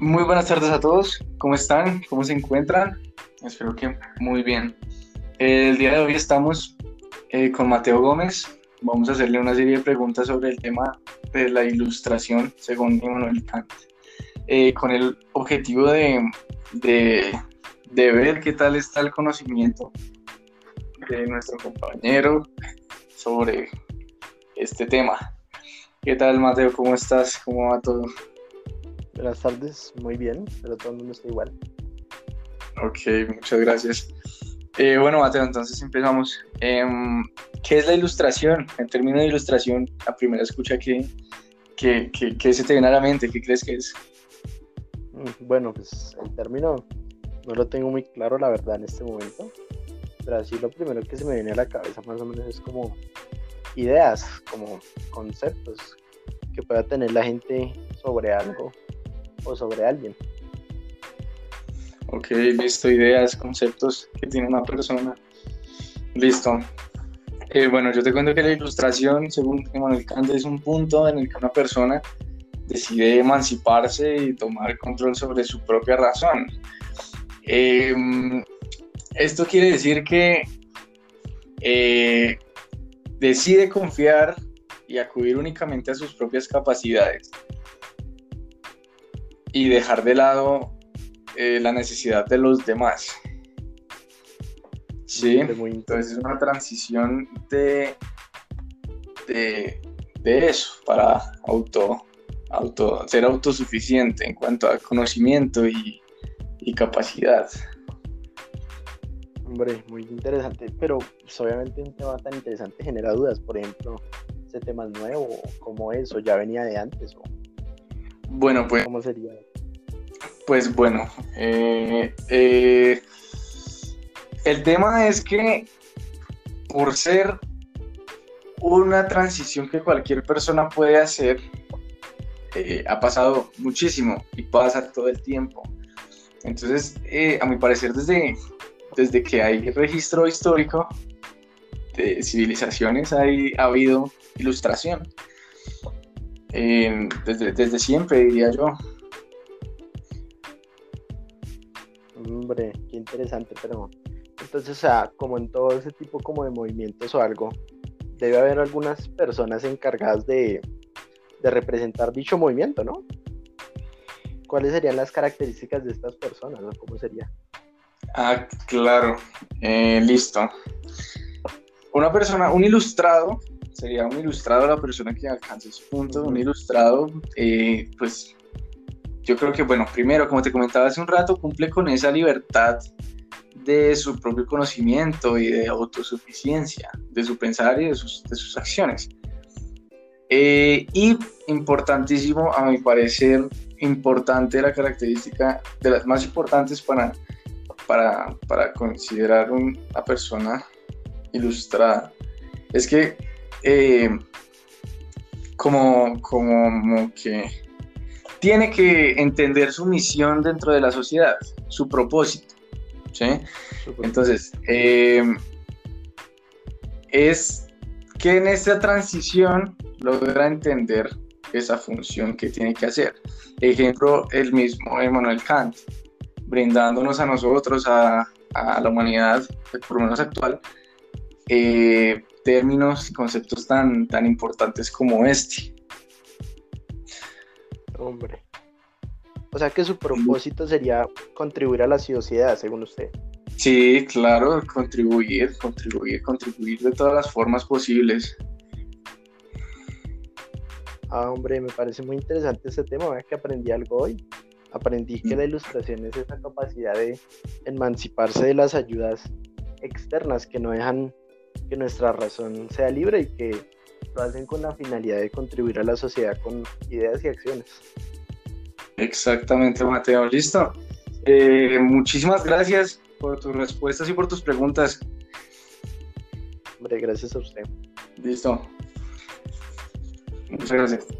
Muy buenas tardes a todos. ¿Cómo están? ¿Cómo se encuentran? Espero que muy bien. El día de hoy estamos eh, con Mateo Gómez. Vamos a hacerle una serie de preguntas sobre el tema de la ilustración según Immanuel Kant, eh, con el objetivo de, de, de ver qué tal está el conocimiento de nuestro compañero sobre este tema. ¿Qué tal, Mateo? ¿Cómo estás? ¿Cómo va todo? Buenas tardes, muy bien, pero todo el mundo está igual. Ok, muchas gracias. Eh, bueno, Mateo, entonces empezamos. Em, ¿Qué es la ilustración? En términos de ilustración, a primera escucha, ¿qué, qué, qué, se te viene a la mente? ¿Qué crees que es? Mm, bueno, pues el término no lo tengo muy claro, la verdad, en este momento. Pero así lo primero que se me viene a la cabeza más o menos es como ideas, como conceptos que pueda tener la gente sobre algo sobre alguien. Ok, listo, ideas, conceptos que tiene una persona. Listo. Eh, bueno, yo te cuento que la ilustración, según Emmanuel Kant, es un punto en el que una persona decide emanciparse y tomar control sobre su propia razón. Em, esto quiere decir que eh, decide confiar y acudir únicamente a sus propias capacidades y dejar de lado eh, la necesidad de los demás. Sí, entonces es una transición de, de, eso para auto, auto, ser autosuficiente en cuanto a conocimiento y, y capacidad. Hombre, muy interesante, pero pues, obviamente un tema tan interesante genera dudas. Por ejemplo, ¿ese tema es nuevo? ¿Cómo es? ¿O ya venía de antes? O... Bueno, pues. ¿Cómo sería? Pues bueno, eh, eh, el tema es que por ser una transición que cualquier persona puede hacer, eh, ha pasado muchísimo y pasa todo el tiempo. Entonces, a mi parecer, desde, desde que hay registro histórico de civilizaciones, hay, ha habido ilustración. Desde, desde siempre, diría yo. Hombre, qué interesante, pero entonces, o sea, como en todo ese tipo como de movimientos o algo, debe haber algunas personas encargadas de, representar dicho movimiento, ¿no? ¿Cuáles serían las características de estas personas? ¿no? ¿Cómo sería? Ah, claro, eh, listo. Una persona, un ilustrado, sería un ilustrado la persona que alcanza ese punto, un ilustrado, eh, pues yo creo que, bueno, primero, como te comentaba hace un rato, cumple con esa libertad de su propio conocimiento y de autosuficiencia, de su pensar y de sus, de sus acciones. Eh, y importantísimo, a mi parecer, importante la característica de las más importantes para, para, para considerar una persona ilustrada, es que eh, como, como que tiene que entender su misión dentro de la sociedad, su propósito. ¿sí? Entonces, eh, es que en esta transición logra entender esa función que tiene que hacer. Ejemplo, el mismo Emmanuel Kant, brindándonos a nosotros, a, la humanidad, por lo menos actual, eh, términos y conceptos tan, tan importantes como este. Hombre. O sea que su propósito sería contribuir a la sociedad, según usted. Sí, claro, contribuir, contribuir, contribuir de todas las formas posibles. Ah, hombre, me parece muy interesante ese tema, ¿verdad? que aprendí algo hoy. Aprendí que la ilustración es esa capacidad de emanciparse de las ayudas externas que no dejan que nuestra razón sea libre y que lo hacen con la finalidad de contribuir a la sociedad con ideas y acciones. Exactamente, Mateo. Listo. Eh, muchísimas gracias por tus respuestas y por tus preguntas. Hombre, gracias a usted. Listo. Muchas gracias.